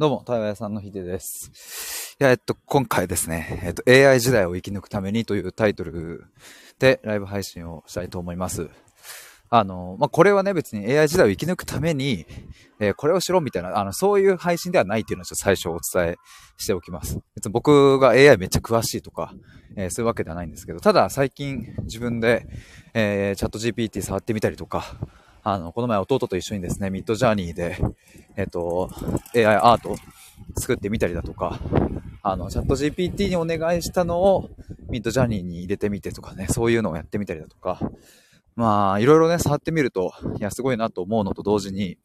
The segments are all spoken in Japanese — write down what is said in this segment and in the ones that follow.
どうも、対話屋さんのひでです。いや、えっと、今回ですね、えっと、AI 時代を生き抜くためにというタイトルでライブ配信をしたいと思います。あの、まあ、これはね、別に AI 時代を生き抜くために、えー、これをしろみたいな、あの、そういう配信ではないっていうのをちょっと最初お伝えしておきます。別に僕が AI めっちゃ詳しいとか、えー、そういうわけではないんですけど、ただ最近自分で、えー、チャット GPT 触ってみたりとか、あの、この前弟と一緒にですね、ミッドジャーニーで、えっと、AI アート作ってみたりだとか、あの、チャット GPT にお願いしたのをミッドジャーニーに入れてみてとかね、そういうのをやってみたりだとか、まあ、いろいろね、触ってみると、いや、すごいなと思うのと同時に、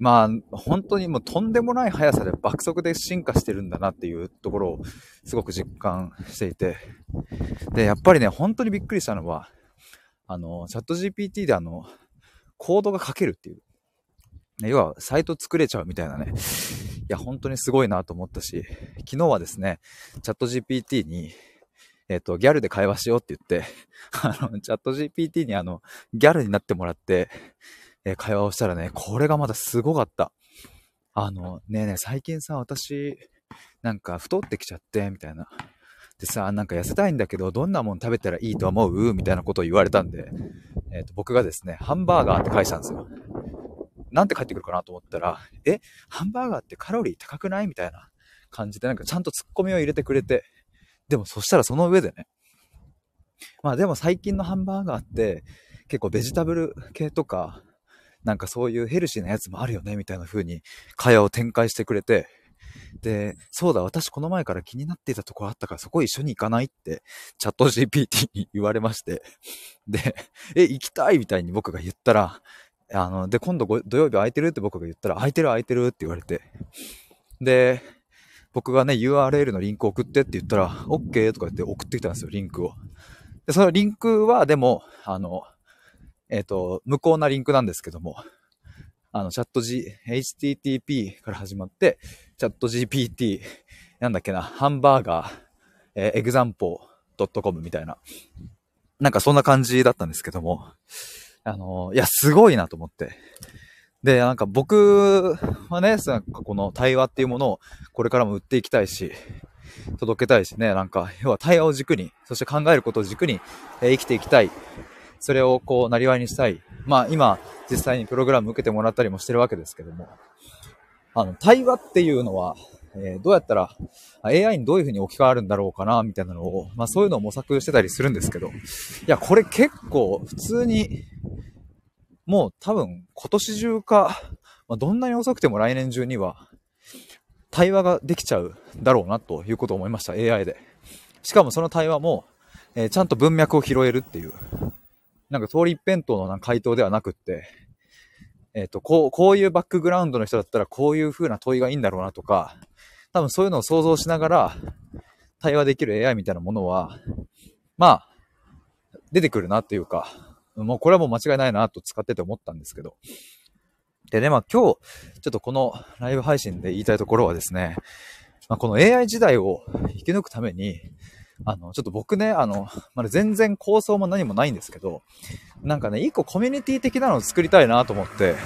まあ、本当にもうとんでもない速さで爆速で進化してるんだなっていうところをすごく実感していて、で、やっぱりね、本当にびっくりしたのは、あの、チャット GPT であの、コードが書けるっていう。ね要は、サイト作れちゃうみたいなね。いや、本当にすごいなと思ったし、昨日はですね、チャット GPT に、えっ、と、ギャルで会話しようって言って、あの、チャット GPT にあの、ギャルになってもらって、えー、会話をしたらね、これがまたすごかった。あの、ねえねえ、最近さ、私、なんか太ってきちゃって、みたいな。でさ、なんか痩せたいんだけど、どんなもん食べたらいいと思う？みたいなことを言われたんで、えっ、ー、と、僕がですね、ハンバーガーって返したんですよ。なんて返ってくるかなと思ったら、え、ハンバーガーってカロリー高くない？みたいな感じで、なんかちゃんとツッコミを入れてくれて、でもそしたらその上でね、まあでも最近のハンバーガーって結構ベジタブル系とか、なんかそういうヘルシーなやつもあるよね、みたいな風に会話を展開してくれて、で、そうだ、私この前から気になっていたとこあったからそこ一緒に行かないって、チャット GPT に 言われまして、で、え、行きたい？みたいに僕が言ったら、あの、で、今度土曜日空いてる？って僕が言ったら、空いてる空いてるって言われて、で、僕がね、URL のリンク送ってって言ったら、OK とか言って送ってきたんですよ、リンクを。で、そのリンクは、でも、あの、えっ、ー、と、無効なリンクなんですけども、あの、チャット G、HTTP から始まって、チャット GPT、なんだっけな、ハンバーガー、えー、エグザンポー .com みたいな。なんかそんな感じだったんですけども、あの、いや、すごいなと思って。で、なんか僕はね、なんかこの対話っていうものをこれからも売っていきたいし、届けたいしね、なんか、要は対話を軸に、そして考えることを軸に、えー、生きていきたい。それをこう、なりわいにしたい。まあ今、実際にプログラム受けてもらったりもしてるわけですけども、あの、対話っていうのは、えー、どうやったら AI にどういう風に置き換わるんだろうかな、みたいなのを、まあそういうのを模索してたりするんですけど、いや、これ結構普通に、もう多分今年中か、まあ、どんなに遅くても来年中には、対話ができちゃうだろうなということを思いました、AI で。しかもその対話も、えー、ちゃんと文脈を拾えるっていう。なんか通り一辺倒の回答ではなくって、えっ、ー、と、こう、こういうバックグラウンドの人だったらこういう風な問いがいいんだろうなとか、多分そういうのを想像しながら対話できる AI みたいなものは、まあ、出てくるなっていうか、もうこれはもう間違いないなと使ってて思ったんですけど。でね、まあ今日、ちょっとこのライブ配信で言いたいところはですね、まあ、この AI 時代を生き抜くために、あの、ちょっと僕ね、あの、まだ全然構想も何もないんですけど、なんかね、一個コミュニティ的なのを作りたいなと思って、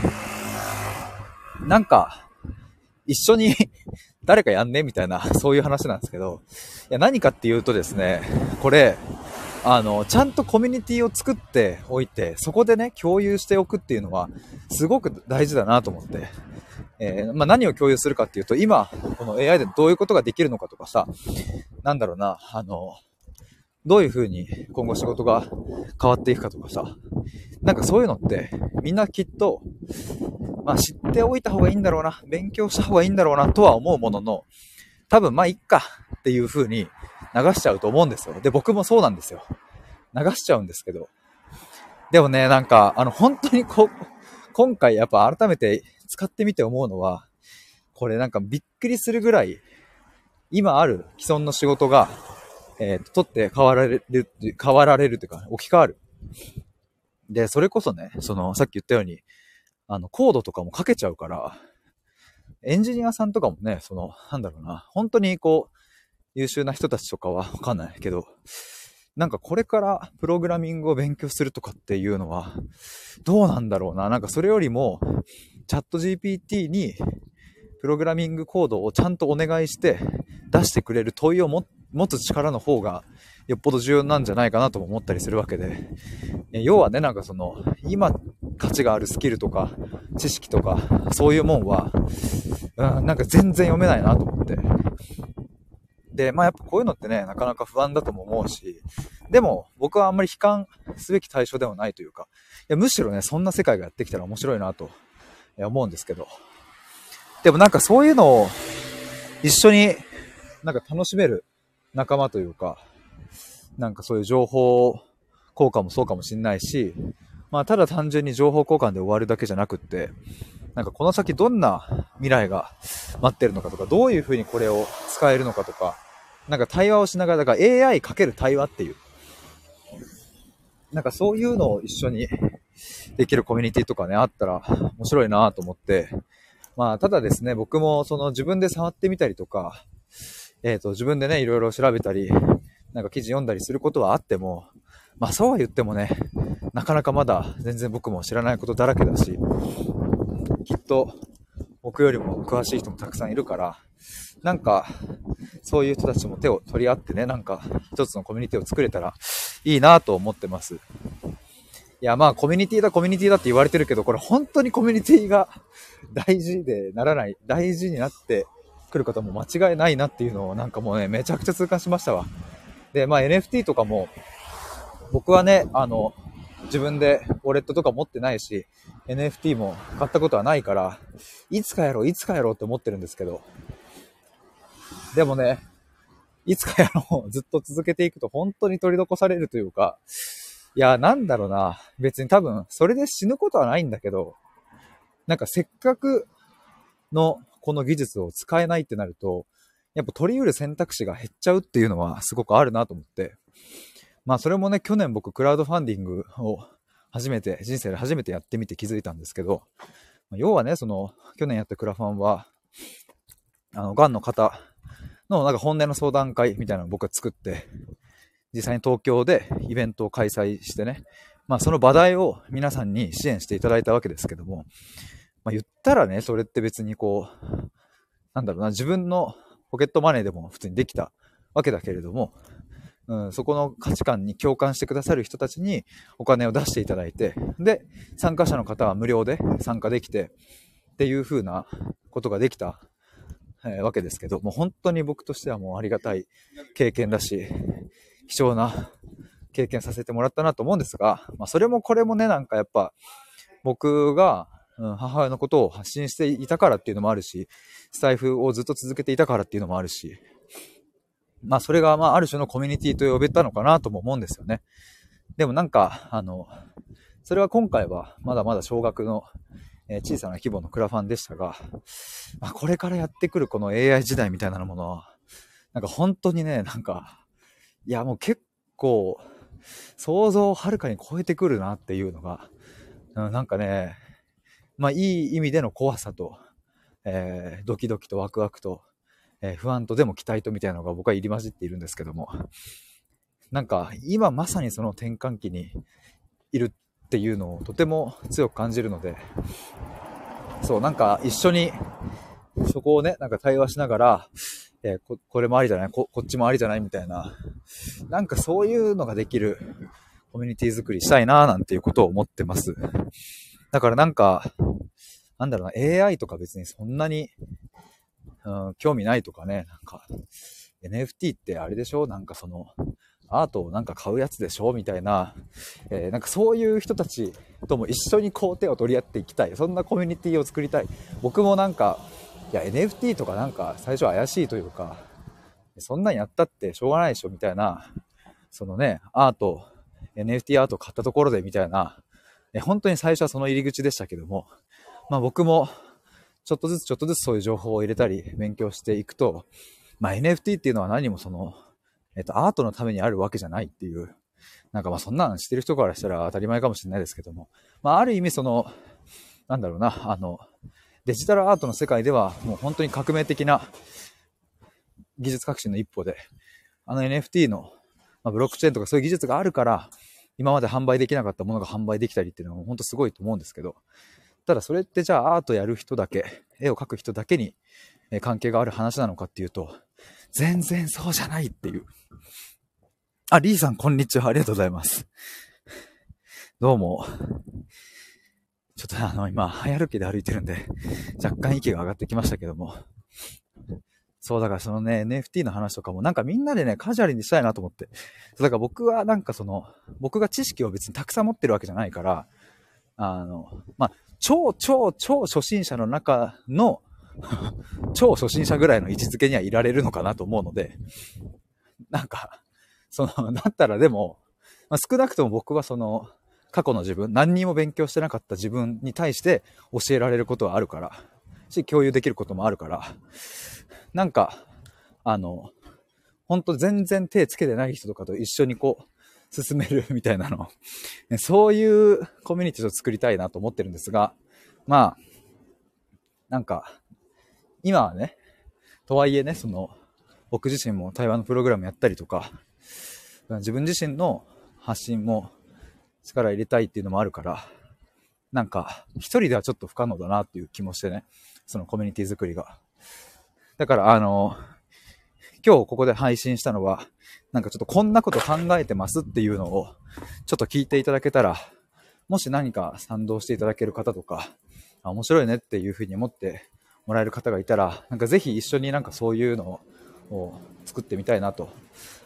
なんか、一緒に 誰かやんねみたいな、そういう話なんですけど、いや、何かっていうとですね、これ、あの、ちゃんとコミュニティを作っておいて、そこでね、共有しておくっていうのは、すごく大事だなと思って。えー、まあ、何を共有するかっていうと、今、この AI でどういうことができるのかとかさ、なんだろうな、あの、どういう風に今後仕事が変わっていくかとかさ、なんかそういうのって、みんなきっと、まあ知っておいた方がいいんだろうな、勉強した方がいいんだろうなとは思うものの、多分まあいっかっていう風に流しちゃうと思うんですよ。で、僕もそうなんですよ。流しちゃうんですけど。でもね、なんか、あの、本当にこう、今回やっぱ改めて使ってみて思うのは、これなんかびっくりするぐらい、今ある既存の仕事が、えっ、ー、と、取って変わられる、変わられるというか、置き換わる。で、それこそね、その、さっき言ったように、あの、コードとかも書けちゃうから、エンジニアさんとかもね、その、なんだろうな、本当にこう、優秀な人たちとかはわかんないけど、なんかこれからプログラミングを勉強するとかっていうのは、どうなんだろうな。なんかそれよりも、チャット GPT に、プログラミングコードをちゃんとお願いして出してくれる問いを持つ力の方がよっぽど重要なんじゃないかなとも思ったりするわけで、要はね、なんかその、今価値があるスキルとか知識とかそういうもんは、うん、なんか全然読めないなと思って。で、まあやっぱこういうのってね、なかなか不安だとも思うし、でも僕はあんまり悲観すべき対象ではないというか、いやむしろね、そんな世界がやってきたら面白いなと思うんですけど、でもなんかそういうのを一緒になんか楽しめる仲間というか、なんかそういう情報交換もそうかもしんないし、まあただ単純に情報交換で終わるだけじゃなくって、なんかこの先どんな未来が待ってるのかとか、どういうふうにこれを使えるのかとか、なんか対話をしながら、だから AI かける対話っていう、なんかそういうのを一緒にできるコミュニティとかね、あったら面白いなと思って、まあただですね、僕もその自分で触ってみたりとか、えっ、ー、と自分でね、いろいろ調べたり、なんか記事読んだりすることはあっても、まあそうは言ってもね、なかなかまだ全然僕も知らないことだらけだし、きっと僕よりも詳しい人もたくさんいるから、なんか、そういう人たちも手を取り合ってね、なんか一つのコミュニティを作れたらいいなと思ってます。いや、まあコミュニティだコミュニティだって言われてるけど、これ本当にコミュニティが 大事でならない、大事になってくる方も間違いないなっていうのをなんかもうね、めちゃくちゃ痛感しましたわ。で、まあ NFT とかも、僕はね、あの、自分でウォレットとか持ってないし、NFT も買ったことはないから、いつかやろう、いつかやろうって思ってるんですけど、でもね、いつかやろう、ずっと続けていくと本当に取り残されるというか、いや、なんだろうな。別に多分、それで死ぬことはないんだけど、なんかせっかくのこの技術を使えないってなると、やっぱ取り得る選択肢が減っちゃうっていうのはすごくあるなと思って。まあそれもね、去年僕クラウドファンディングを初めて、人生で初めてやってみて気づいたんですけど、要はね、その、去年やったクラファンは、あの、癌の方のなんか本音の相談会みたいなのを僕が作って、実際に東京でイベントを開催してね、まあその場題を皆さんに支援していただいたわけですけども、まあ言ったらね、それって別にこう、なんだろうな、自分のポケットマネーでも普通にできたわけだけれども、うん、そこの価値観に共感してくださる人たちにお金を出していただいて、で、参加者の方は無料で参加できて、っていう風なことができたえー、わけですけど、もう本当に僕としてはもうありがたい経験だし、貴重な経験させてもらったなと思うんですが、まあそれもこれもね、なんかやっぱ僕が、うん、母親のことを発信していたからっていうのもあるし、スタイフをずっと続けていたからっていうのもあるし、まあそれがまあある種のコミュニティと呼べたのかなとも思うんですよね。でもなんか、あの、それは今回はまだまだ小学のえ、小さな規模のクラファンでしたが、まあ、これからやってくるこの AI 時代みたいなものは、なんか本当にね、なんか、いやもう結構、想像をはるかに超えてくるなっていうのが、うん、なんかね、まあいい意味での怖さと、えー、ドキドキとワクワクと、えー、不安とでも期待とみたいなのが僕は入り混じっているんですけども、なんか今まさにその転換期にいるっていうのをとても強く感じるので、そう、なんか一緒にそこをね、なんか対話しながら、え、ここれもありじゃない？こ、こっちもありじゃない？みたいな、なんかそういうのができるコミュニティ作りしたいななんていうことを思ってます。だからなんか、なんだろうな、AI とか別にそんなに、うん、興味ないとかね、なんか、NFT ってあれでしょ？なんかその、アートをなんか買うやつでしょ？みたいな、えー、なんかそういう人たちとも一緒にこう手を取り合っていきたい。そんなコミュニティを作りたい。僕もなんか、いや NFT とかなんか最初怪しいというか、そんなんやったってしょうがないでしょみたいな、そのね、アート、NFT アート買ったところでみたいな、本当に最初はその入り口でしたけども、まあ僕もちょっとずつちょっとずつそういう情報を入れたり勉強していくと、まあ NFT っていうのは何もそのえっと、アートのためにあるわけじゃないっていう、なんかまあそんなんしてる人からしたら当たり前かもしれないですけども、まあある意味その、なんだろうな、あの、デジタルアートの世界ではもう本当に革命的な技術革新の一歩で、あの NFT の、ま、ブロックチェーンとかそういう技術があるから、今まで販売できなかったものが販売できたりっていうのは本当すごいと思うんですけど、ただそれってじゃあアートやる人だけ、絵を描く人だけに関係がある話なのかっていうと、全然そうじゃないっていう。あ、リーさんこんにちは。ありがとうございます。どうも。ちょっとあの、今、早歩きで歩いてるんで、若干息が上がってきましたけども。そう、だからそのね、NFT の話とかもなんかみんなでね、カジュアルにしたいなと思って。だから僕はなんかその、僕が知識を別にたくさん持ってるわけじゃないから、あの、まあ、超超超初心者の中の 超初心者ぐらいの位置づけにはいられるのかなと思うので、なんか、その、だったらでも、まあ、少なくとも僕はその、過去の自分、何にも勉強してなかった自分に対して教えられることはあるから、し、共有できることもあるから、なんか、あの、ほんと全然手つけてない人とかと一緒にこう、進めるみたいなの。そういうコミュニティを作りたいなと思ってるんですが、まあ、なんか、今はね、とはいえね、その、僕自身も対話のプログラムやったりとか、自分自身の発信も力入れたいっていうのもあるから、なんか、一人ではちょっと不可能だなっていう気もしてね、そのコミュニティ作りが。だから、あの、今日ここで配信したのは、なんかちょっとこんなこと考えてますっていうのを、ちょっと聞いていただけたら、もし何か賛同していただける方とか、面白いねっていうふうに思ってもらえる方がいたら、なんかぜひ一緒になんかそういうのを作ってみたいなと。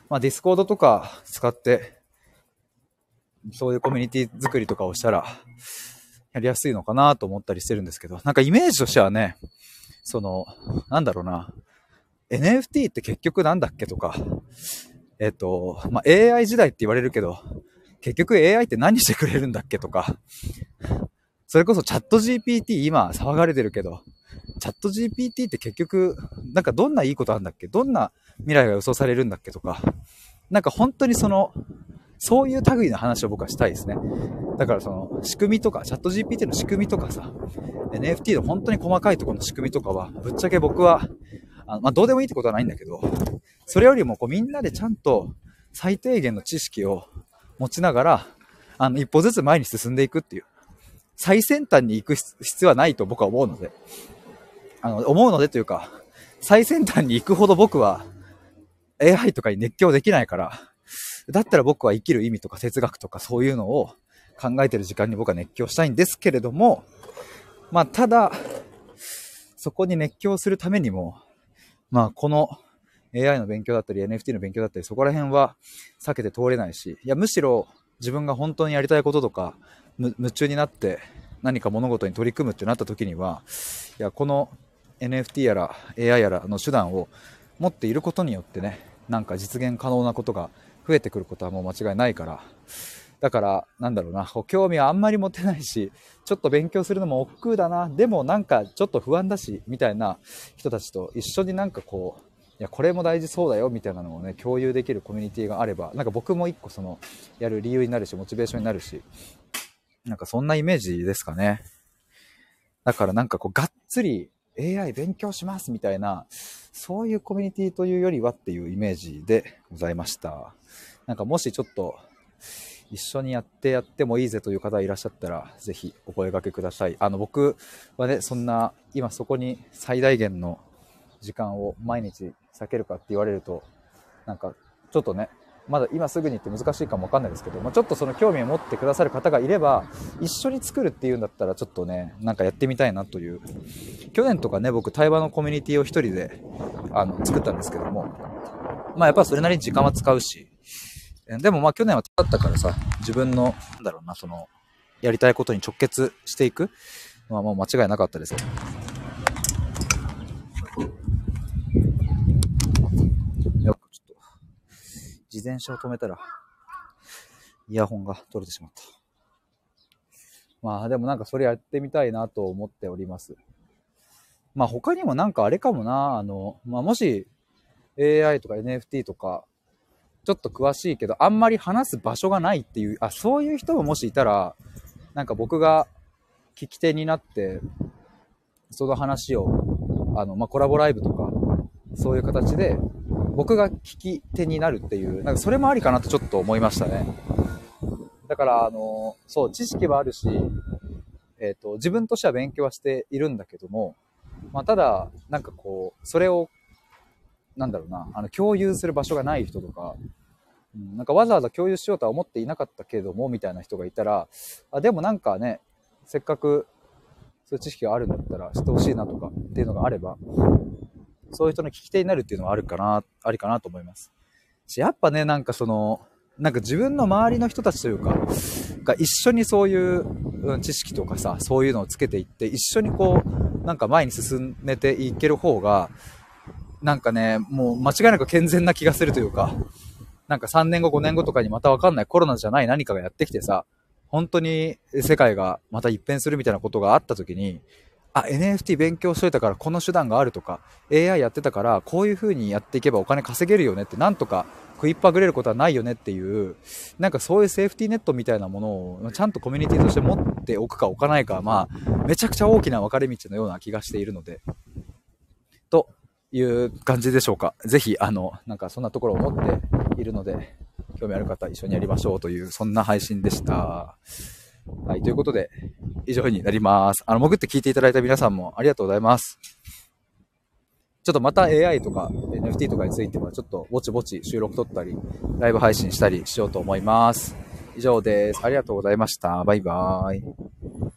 まあディスコードとか使って、そういうコミュニティ作りとかをしたら、やりやすいのかなと思ったりしてるんですけど、なんかイメージとしてはね、その、なんだろうな、NFT って結局なんだっけとか、えっと、まあ、AI 時代って言われるけど、結局 AI って何してくれるんだっけとか、それこそチャット GPT 今騒がれてるけど、チャット GPT って結局、なんかどんないいことあるんだっけ？どんな未来が予想されるんだっけとか、なんか本当にその、そういう類の話を僕はしたいですね。だからその仕組みとか、チャット GPT の仕組みとかさ、NFT の本当に細かいところの仕組みとかは、ぶっちゃけ僕は、あまあ、どうでもいいってことはないんだけど、それよりもこうみんなでちゃんと最低限の知識を持ちながら、あの、一歩ずつ前に進んでいくっていう。最先端に行く必要はないと僕は思うので、あの、思うのでというか、最先端に行くほど僕は AI とかに熱狂できないから、だったら僕は生きる意味とか哲学とかそういうのを考えてる時間に僕は熱狂したいんですけれども、まあ、ただ、そこに熱狂するためにも、まあ、この AI の勉強だったり NFT の勉強だったり、そこら辺は避けて通れないし、いや、むしろ自分が本当にやりたいこととか、夢中になって何か物事に取り組むってなった時には、いや、この NFT やら AI やらの手段を持っていることによってね、なんか実現可能なことが増えてくることはもう間違いないから、だから、なんだろうな、興味はあんまり持てないし、ちょっと勉強するのも億劫だな、でもなんかちょっと不安だし、みたいな人たちと一緒になんかこう、いや、これも大事そうだよ、みたいなのをね、共有できるコミュニティがあれば、なんか僕も一個その、やる理由になるし、モチベーションになるし、なんかそんなイメージですかね。だからなんかこう、がっつり AI 勉強しますみたいな、そういうコミュニティというよりはっていうイメージでございました。なんかもしちょっと、一緒にやってやってもいいぜという方いらっしゃったら、ぜひお声掛けください。あの、僕はね、そんな、今そこに最大限の時間を毎日避けるかって言われると、なんか、ちょっとね、まだ今すぐにって難しいかもわかんないですけど、まあ、ちょっとその興味を持ってくださる方がいれば、一緒に作るっていうんだったらちょっとね、なんかやってみたいなという。去年とかね、僕対話のコミュニティを一人で、あの、作ったんですけども、まあやっぱそれなりに時間は使うし、でもまあ去年はだったからさ、自分の、なんだろうな、その、やりたいことに直結していくのはもう間違いなかったですよ。自転車を止めたら、イヤホンが取れてしまった。まあでもなんかそれやってみたいなと思っております。まあ他にもなんかあれかもな、あの、まあもし AI とか NFT とか、ちょっと詳しいけど、あんまり話す場所がないっていう、あ、そういう人ももしいたら、なんか僕が聞き手になって、その話を、あの、まあ、コラボライブとか、そういう形で僕が聞き手になるっていう、なんかそれもありかなとちょっと思いましたね。だから、あの、そう、知識はあるし、えっ、と、自分としては勉強はしているんだけども、まあ、ただ、なんかこう、それを、なんだろうな、あの、共有する場所がない人とか、うん、なんかわざわざ共有しようとは思っていなかったけども、みたいな人がいたら、あ、でもなんかね、せっかく、そういう知識があるんだったら知ってほしいなとかっていうのがあれば、そういう人の聞き手になるっていうのはあるかな、ありかなと思います。し、やっぱね、なんかその、なんか自分の周りの人たちというか、が一緒にそういう、うん、知識とかさ、そういうのをつけていって、一緒にこう、なんか前に進めていける方が、なんかね、もう間違いなく健全な気がするというか、なんか3年後5年後とかにまたわかんないコロナじゃない何かがやってきてさ、本当に世界がまた一変するみたいなことがあった時に、あ、NFT 勉強しといたからこの手段があるとか、AI やってたからこういう風にやっていけばお金稼げるよねってなんとか食いっぱぐれることはないよねっていう、なんかそういうセーフティーネットみたいなものをちゃんとコミュニティとして持っておくか置かないか、まあ、めちゃくちゃ大きな分かれ道のような気がしているので、という感じでしょうか。ぜひ、あの、なんかそんなところを持っているので、興味ある方一緒にやりましょうという、そんな配信でした。はい、ということで、以上になります。あの、潜って聞いていただいた皆さんもありがとうございます。ちょっとまた AI とか NFT とかについてはちょっとぼちぼち収録撮ったり、ライブ配信したりしようと思います。以上です。ありがとうございました。バイバーイ。